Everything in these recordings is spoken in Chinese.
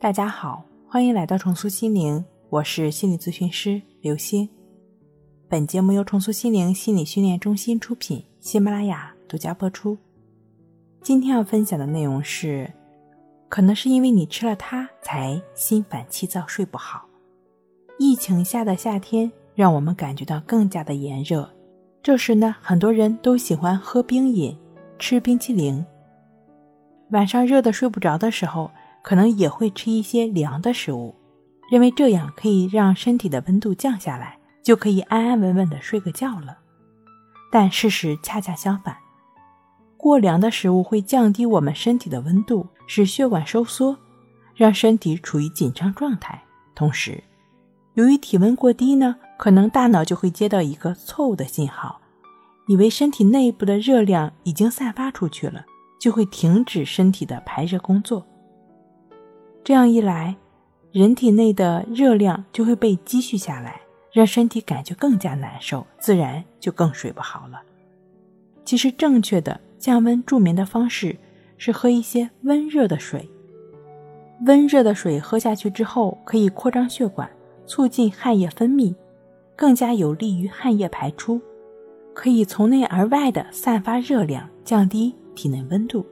大家好，欢迎来到重塑心灵，我是心理咨询师刘星。本节目由重塑心灵心理训练中心出品，喜马拉雅独家播出。今天要分享的内容是：可能是因为你吃了它，才心烦气躁、睡不好。疫情下的夏天，让我们感觉到更加的炎热。这时呢，很多人都喜欢喝冰饮、吃冰淇淋。晚上热的睡不着的时候。可能也会吃一些凉的食物，认为这样可以让身体的温度降下来，就可以安安稳稳的睡个觉了。但事实恰恰相反，过凉的食物会降低我们身体的温度，使血管收缩，让身体处于紧张状态。同时，由于体温过低呢，可能大脑就会接到一个错误的信号，以为身体内部的热量已经散发出去了，就会停止身体的排热工作。这样一来，人体内的热量就会被积蓄下来，让身体感觉更加难受，自然就更睡不好了。其实，正确的降温助眠的方式是喝一些温热的水。温热的水喝下去之后，可以扩张血管，促进汗液分泌，更加有利于汗液排出，可以从内而外的散发热量，降低体内温度。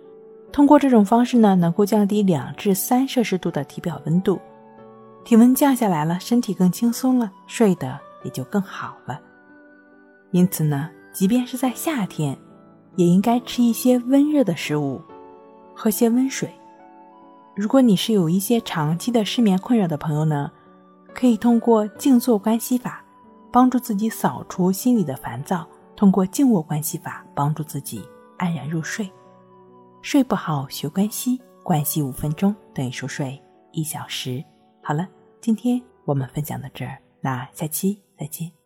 通过这种方式呢，能够降低两至三摄氏度的体表温度，体温降下来了，身体更轻松了，睡得也就更好了。因此呢，即便是在夏天，也应该吃一些温热的食物，喝些温水。如果你是有一些长期的失眠困扰的朋友呢，可以通过静坐关系法，帮助自己扫除心里的烦躁；通过静卧关系法，帮助自己安然入睡。睡不好，学关西，关系五分钟等于熟睡一小时。好了，今天我们分享到这儿，那下期再见。